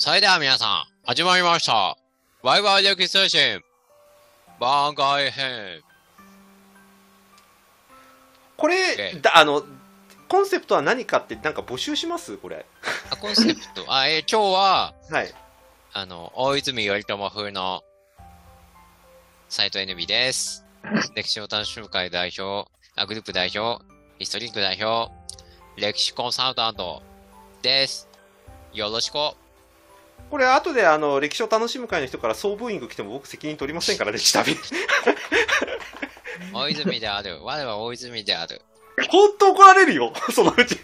それでは皆さん、始まりました。ワイワイ歴通信、番外編。これ、ええだあの、コンセプトは何かってなんか募集します？これ。あコンセプト、あ、えー今日は、はい。あの、大泉頼朝風の、斎藤 NB です。歴史を楽しむ会代表、あグループ代表、ヒストリック代表、歴史コンサルタントです。よろしく。これ、後であの、歴史を楽しむ会の人から総ブーイング来ても僕責任取りませんから、歴史旅。大泉である。我は大泉である。本当怒られるよ、そのうち。い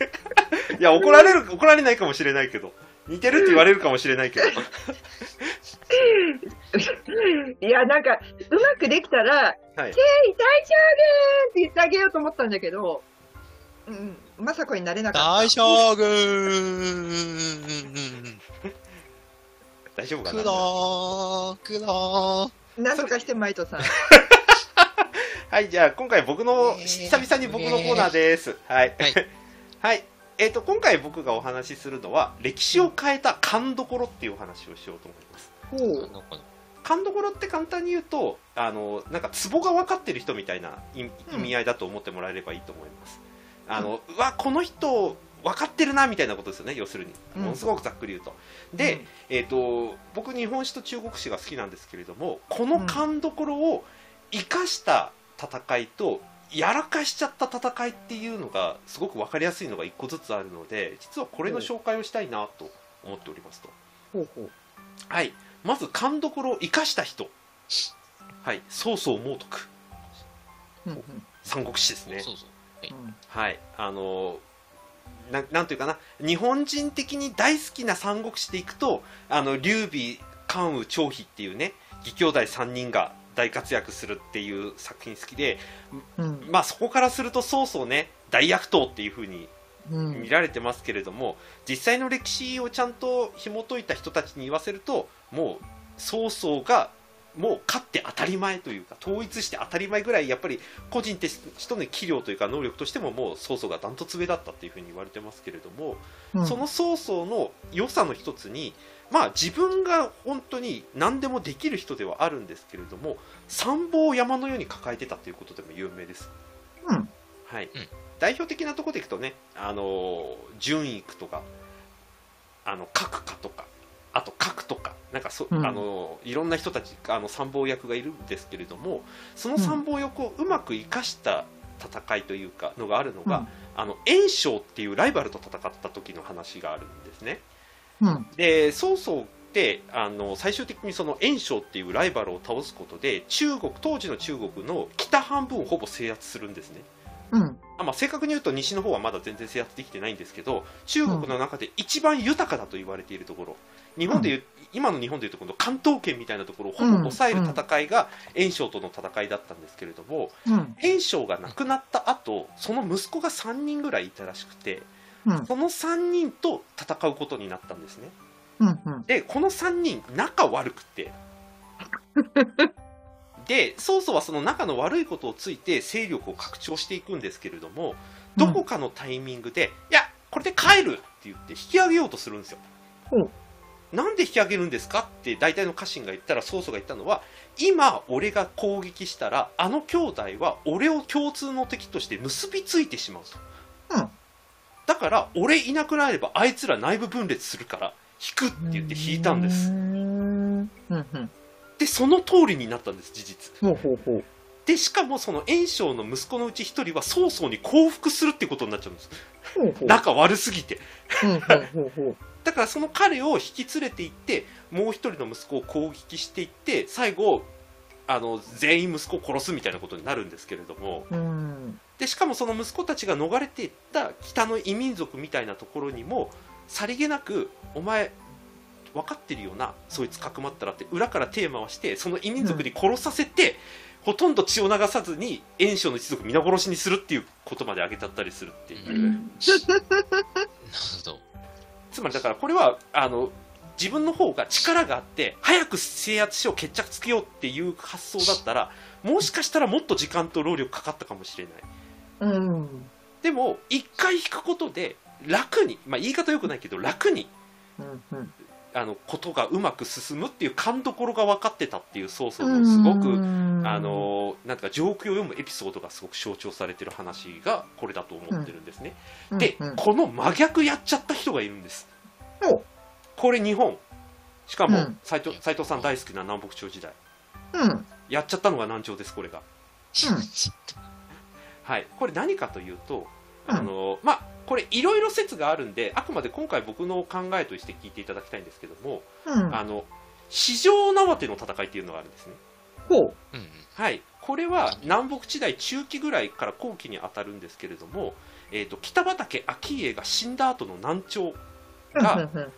や、怒られる、怒られないかもしれないけど。似てるって言われるかもしれないけど。いや、なんか、うまくできたら、はい。大将軍って言ってあげようと思ったんだけど、うん、まさこになれなかった。大将軍大丈夫かな？くろー、くろー。なんとかして、マイトさん。はい、じゃあ今回僕の、えー久々に僕のコーナーです。はい。はい。はい。えっ、と、今回僕がお話しするのは、歴史を変えた勘どころっていうお話をしようと思います。ほう。なんか勘どころって簡単に言うと、あの、なんかツボが分かってる人みたいな意意味合いだと思ってもらえればいいと思います。あの、うわ、この人、分かってるなみたいなことですよね、要するに。うんものすごくざっくり言うと。で、えっ、と、僕、日本史と中国史が好きなんですけれども、この勘どころを生かした戦いと、やらかしちゃった戦いっていうのが、すごく分かりやすいのが一個ずつあるので、実はこれの紹介をしたいなと思っておりますと。ほうほう。はい。まず、勘どころを生かした人。はい。曹操猛徳。うんうん三国志ですね。そうそう。うんはい。あのななんていうかな、日本人的に大好きな三国志でいくと、あの、劉備、関羽、張飛っていうね、義兄弟3人が大活躍するっていう作品好きで、うん。まあそこからすると曹操ね、大悪党っていう風にうん。見られてますけれども、実際の歴史をちゃんと紐解いた人たちに言わせるともう曹操がもう勝って当たり前というか統一して当たり前ぐらいやっぱり個人としての器量というか能力としてももう曹操がダントツ上だったっていうふうに言われてますけれども、うん。その曹操の良さの一つにまあ自分が本当に何でもできる人ではあるんですけれども参謀を山のように抱えてたということでも有名です。うん。はい。うん。代表的なところでいくとね、あの順育とか、あの角家とか、あと角とか、なんかそ、うんあのいろんな人たち、あの参謀役がいるんですけれども、その参謀役をうまく生かした戦いというか、のがあるのが、あの袁紹っていうライバルと戦った時の話があるんですね。うんで曹操ってあの最終的にその袁紹っていうライバルを倒すことで中国当時の中国の北半分をほぼ制圧するんですね。うんあまあ、正確に言うと西の方はまだ全然制圧できてないんですけど中国の中で一番豊かだと言われているところ。日本でいう、今の日本でいうとこの関東圏みたいなところをほぼ抑える戦いが袁紹との戦いだったんですけれどもうん。袁紹が亡くなった後その息子が3人ぐらいいたらしくてうん。その3人と戦うことになったんですね。うんうん。でこの3人仲悪くて で曹操はその仲の悪いことをついて勢力を拡張していくんですけれどもどこかのタイミングで、いやこれで帰るって言って引き上げようとするんですよ。ほうなんで引き上げるんですかって大体の家臣が言ったら曹操が言ったのは今俺が攻撃したらあの兄弟は俺を共通の敵として結びついてしまうと、うん。だから俺いなくなればあいつら内部分裂するから引くって言って引いたんです。うんうんでその通りになったんです事実。ほうほうほう。でしかもその袁紹の息子のうち一人は曹操に降伏するってことになっちゃうんです。ほうほう。仲悪すぎて。ほうほうほうほう だからその彼を引き連れて行ってもう一人の息子を攻撃していって最後あの全員息子を殺すみたいなことになるんですけれども。うん。でしかもその息子たちが逃れていった北の異民族みたいなところにもさりげなくお前分かってるよなそいつかくまったらって裏から手回してその異民族に殺させて、ほとんど血を流さずに袁紹の一族皆殺しにするっていうことまで挙げちゃったりするっていう、なるほど。つまりだからこれはあの自分の方が力があって早く制圧しよう決着つけようっていう発想だったらもしかしたらもっと時間と労力かかったかもしれない。うん。でも一回引くことで楽に、まあ、言い方よくないけど楽にうんうんあのことがうまく進むっていう勘どころが分かってたっていう曹操のすごく、あのなんか状況を読むエピソードがすごく象徴されてる話がこれだと思ってるんですね、で、うん。うん。この真逆やっちゃった人がいるんです。お。これ日本。しかもうん。斉藤斉藤さん大好きな南北朝時代。うん。やっちゃったのが南朝ですこれが。はい。これ何かというとあのまあこれいろいろ説があるんであくまで今回僕の考えとして聞いていただきたいんですけども、うん。あの四条縄手の戦いっていうのがあるんですね。ほう。はい、これは南北地代中期ぐらいから後期に当たるんですけれども、えー、と北畠顕家が死んだ後の南朝がうん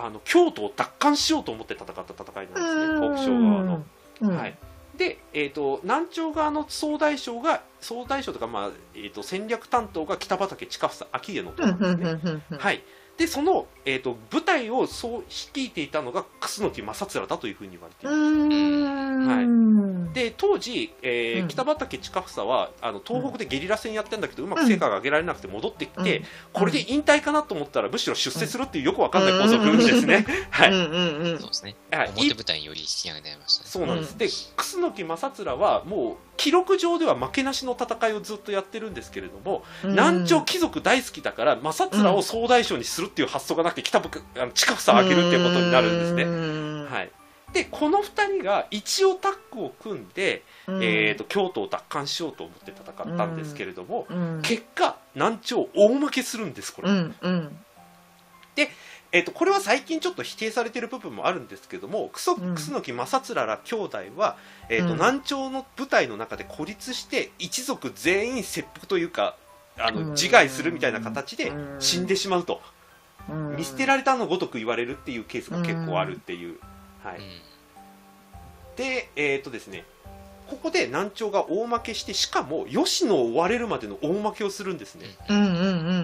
あの京都を奪還しようと思って戦った戦いなんですね、北朝側の。うん。はい、で、えー、と南朝側の総大将が総大将とか、まあえー、と戦略担当が北畠近房顕家のうん男なんですね。はい、でその、えー、と部隊をそう率いていたのが楠木正面だというふうに言われています。うん。で当時、えーうん。北畠近房はあの東北でゲリラ戦やってんだけど、うまく成果が上げられなくて戻ってきて、うん。これで引退かなと思ったらむしろ出世するっていうよくわかんない構造ですね。はい、うんうんうん。そうですね。はい。表舞台より引き上げられましたね。そうなんです、うん。で楠木正面はもう記録上では負けなしの戦いをずっとやってるんですけれども、南朝貴族大好きだから正面を総大将にするっていう発想がなくて北部あの近房を上げるっていうことになるんですね。ねはい。でこの2人が一応タッグを組んで、えー、と京都を奪還しようと思って戦ったんですけれども、うん。結果南朝大負けするんですこれ、うん。うんえー、とこれは最近ちょっと否定されている部分もあるんですけども楠うん。楠木正面ら兄弟は、えーとうん。南朝の部隊の中で孤立して一族全員切腹というかあのうん。自害するみたいな形でうん。死んでしまうと、うん。見捨てられたのごとく言われるっていうケースが結構あるっていう、はい、うん。でえっ、とですねここで南朝が大負けしてしかも吉野を追われるまでの大負けをするんですね、うん。うんう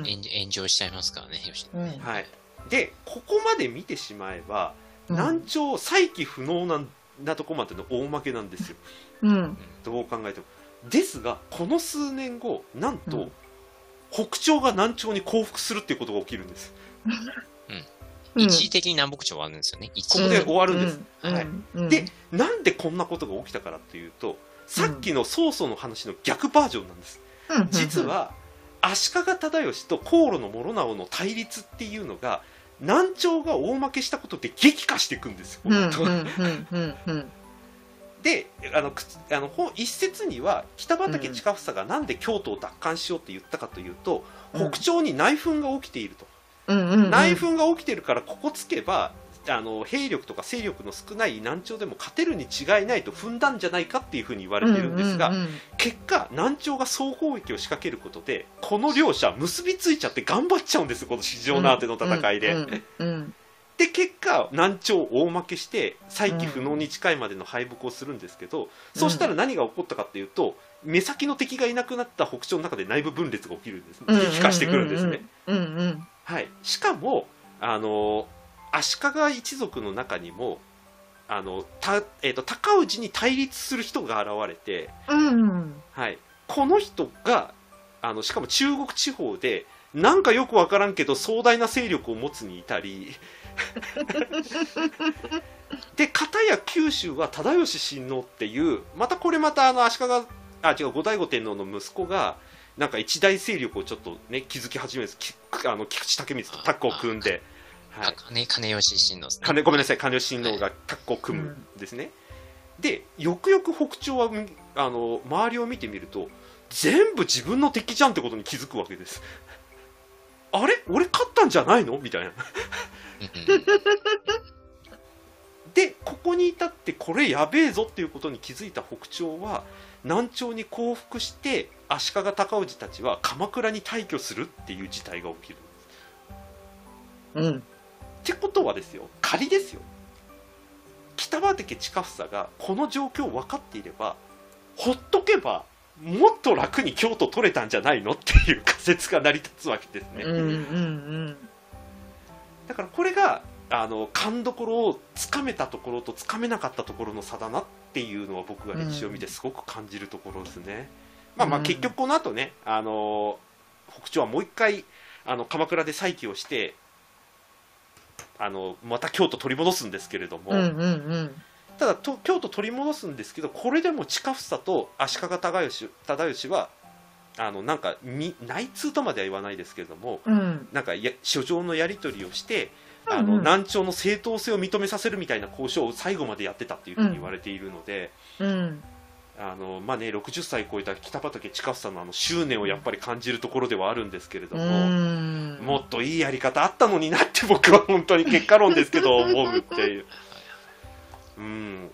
ん炎炎上しちゃいますからね、よし。うん。はい、でここまで見てしまえば、南朝再起不能ななとこまでの大負けなんですよ。うん。どう考えても。ですがこの数年後なんと、うん。北朝が南朝に降伏するっていうことが起きるんです。一時的に南北朝はあるんですよね。ここで終わるんです、うん。はい。うん。でなんでこんなことが起きたからっていうとさっきの曹操の話の逆バージョンなんです。うん。実は足利忠義と航路の諸直の対立っていうのが南朝が大負けしたことで激化していくんですよ、であのあのほ一説には北畠近房がなんで京都を奪還しようって言ったかというと、うん。北朝に内紛が起きていると、内紛が起きているからここつけばあの兵力とか勢力の少ない南朝でも勝てるに違いないと踏んだんじゃないかっていうふうに言われてるんですが、うんうん結果南朝が総攻撃を仕掛けることでこの両者結びついちゃって頑張っちゃうんですこの市場縄手の戦いで、うんうんで結果南朝大負けして再起不能に近いまでの敗北をするんですけど、そうしたら何が起こったかっていうと目先の敵がいなくなった北朝の中で内部分裂が起きるんですうん激化してくるんですね、うんうん。はい、しかもあの足利一族の中にもあのた、えー、と高氏に対立する人が現れて、うん。はい、この人があのしかも中国地方でなんかよくわからんけど壮大な勢力を持つにいたり で片や九州は忠義親王っていうまたこれまたあの足利あ違う後醍醐天皇の息子がなんか一大勢力をちょっとね築き始めるあの菊池武光とタッグを組んで、はい、金、金吉親王ですね。金ごめんなさい。金吉親王がタッグを組むんですね、でよくよく北朝はみあの周りを見てみると全部自分の敵じゃんってことに気づくわけです。あれ？俺勝ったんじゃないの？みたいな。うんうん でここに至ってこれやべえぞっていうことに気づいた北朝は南朝に降伏して足利尊氏たちは鎌倉に退去するっていう事態が起きるうんってことはですよ仮ですよ。北畠近房がこの状況を分かっていればほっとけばもっと楽に京都取れたんじゃないのっていう仮説が成り立つわけですね、うんうんだからこれがあの勘どころをつかめたところとつかめなかったところの差だなっていうのは僕が歴史を見てすごく感じるところですね、まあまあうん。結局この後ねあの北朝はもう一回あの鎌倉で再起をしてあのまた京都取り戻すんですけれども、うんうんうん。ただと京都取り戻すんですけどこれでも近房と足利忠義忠義はあのなんかに内通とまでは言わないですけれどもうん。なんかや書状のやり取りをしてあうんうんの南朝の正当性を認めさせるみたいな交渉を最後までやってたっていうふうに言われているので、うん。あのまあね、60歳超えた北畠近房のあの執念をやっぱり感じるところではあるんですけれどうも、ん。もっといいやり方あったのになって僕は本当に結果論ですけど 思うっていう。うん。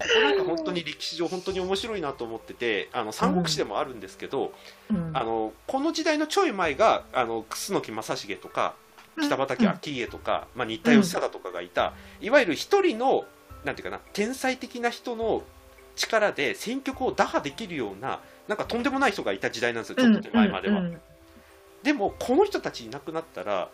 ここなんか本当に歴史上本当に面白いなと思っててあの三国志でもあるんですけど、うん。あのこの時代のちょい前があの楠木正成とか北畠顕家とか、まあ、新田義貞とかがいた、いわゆる一人のなんていうかな天才的な人の力で戦局を打破できるようななんかとんでもない人がいた時代なんですよちょっと手前までは。うんでもこの人たちいなくなったら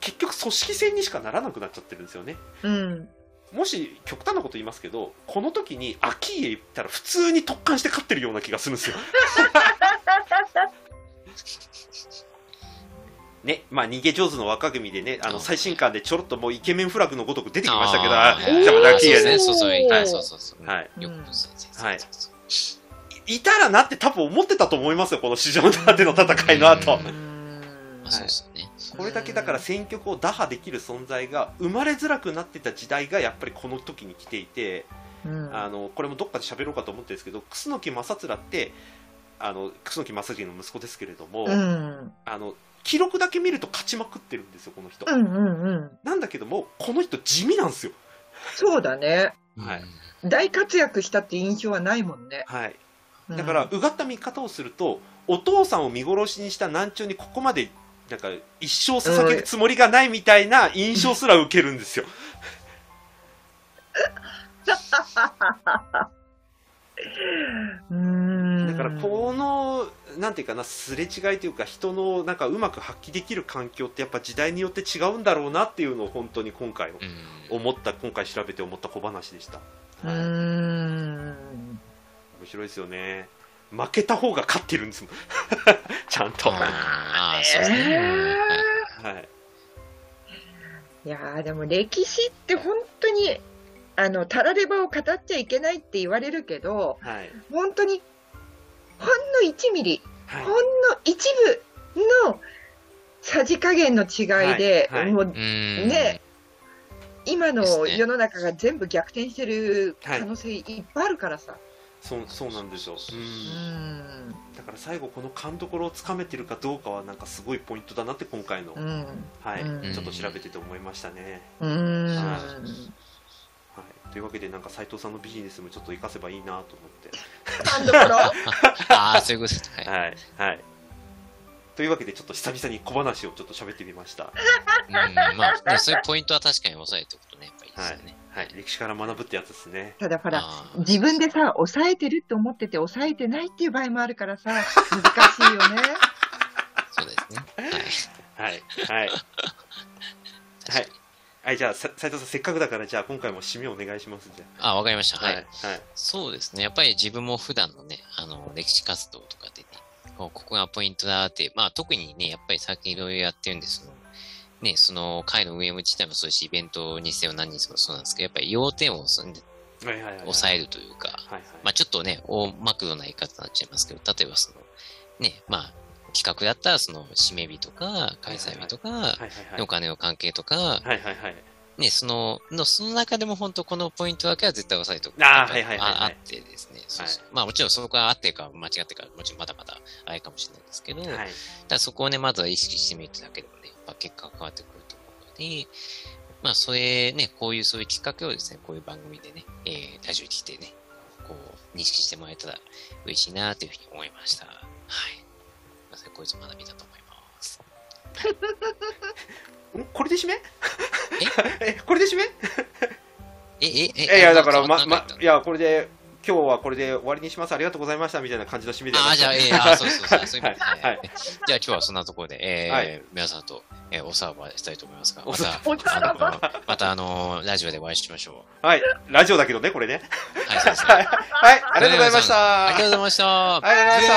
結局組織戦にしかならなくなっちゃってるんですよね。うん。もし極端なこと言いますけどこの時に秋家行ったら普通に特艦して勝ってるような気がするんですよ。ねまあ、逃げ上手の若組でねあの最新刊でちょろっともうイケメンフラグのごとく出てきましたけどあじゃあまたそう秋家ね。そうそう。はい、そうそうそう。はい、よく先生。はいいたらなって多分思ってたと思いますよこの市場のでの戦いの後。これだけだから戦局を打破できる存在が生まれづらくなってた時代がやっぱりこの時に来ていて、うんあのこれもどっかで喋ろうかと思ってるんですけど楠木正面ってあの楠木正成の息子ですけれども、うん。あの記録だけ見ると勝ちまくってるんですよこの人、うんうんうん。なんだけどもこの人地味なんですよそうだね。はい大活躍したって印象はないもんね。はいうんだから、うがった見方をするとお父さんを見殺しにした南朝にここまでなんか一生捧げるつもりがないみたいな印象すら受けるんですよ、うん。だからこのなんていうかなすれ違いというか人のなんかうまく発揮できる環境ってやっぱ時代によって違うんだろうなっていうのを本当に今回うん。思った今回調べて思った小話でした、うはいん。面白いですよね。負けた方が勝ってるんですもん。ちゃんと、はああ、そうですね。うんはい。い、いやーでも歴史って本当にあのたらればを語っちゃいけないって言われるけどはい。本当にほんの1ミリはい。ほんの一部のさじ加減の違いで、はい。はい。もううん。ね今の世の中が全部逆転してる可能性いっぱいあるからさ。そうそうなんですよ、そうん。ん。だから最後この勘どころをつかめてるかどうかはなんかすごいポイントだなって今回の、うん。はい、うん。ちょっと調べてて思いましたね、うん。はい、というわけでなんか斉藤さんのビジネスもちょっと活かせばいいなと思って ああ、そういうことですね。はいはい、はい。というわけで、ちょっと久々に小話をちょっと喋ってみました。うん、まあ、そういうポイントは確かに押さえておくとね、やっぱいいですよね。はい、歴史から学ぶってやつですね。ただほら自分でさ抑えてるって思ってて抑えてないっていう場合もあるからさ難しいよね。そうですね。はい。はい、はい。はい。はい、じゃあ、さ斉藤さん、せっかくだから、じゃあ、今回も締めお願いします。じゃあ、わかりました。あ。はい。はい。そうですね。やっぱり自分も普段のね、あの、歴史活動とかでね、こうここがポイントだって、まあ特にね、やっぱり最近いろいろやってるんですけど、ね、その会の運営自体もそうですし、イベントにせよ何にせよそうなんですけど、やっぱり要点をはいはい。抑えるというか、はいはい。まあちょっとね、大マクロな言い方になっちゃいますけど、例えばその、ね、まあ企画だったらその締め日とか、開催日とか。お金の関係とか。ね、その、の、その中でも本当このポイントだけは絶対押さえておく。あああってですね。そうそうまあもちろんそこがあってるか間違ってるか、もちろんまだまだあれかもしれないですけど、はい。ただそこをね、まずは意識してみるだけでもね、やっぱ結果が変わってくると思うので、まあそれね、こういうそういうきっかけをですね、こういう番組でね、えー、ラジオに来てね、こう、認識してもらえたら嬉しいなというふうに思いました。はい。こいつ学びだと思います。んこれで締め？え、これで締め？え、え、え、いやいや、だから、ま、まいや、これで、今日はこれで終わりにします。ありがとうございました。みたいな感じの締めでああ、て。じゃあ、ええあーそうそうそう、そういう意味で、はいはいじゃあ今日はそんなところで、えーはい皆さんと、えーおさらばしたいと思いますが、また、あのまたあのーラジオでお会いしましょはい。ラジオだけどね、これね。う。はい、そうですね。はい。はい。ありがとうございました。ありがとうございました。ありがとうございまし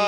た。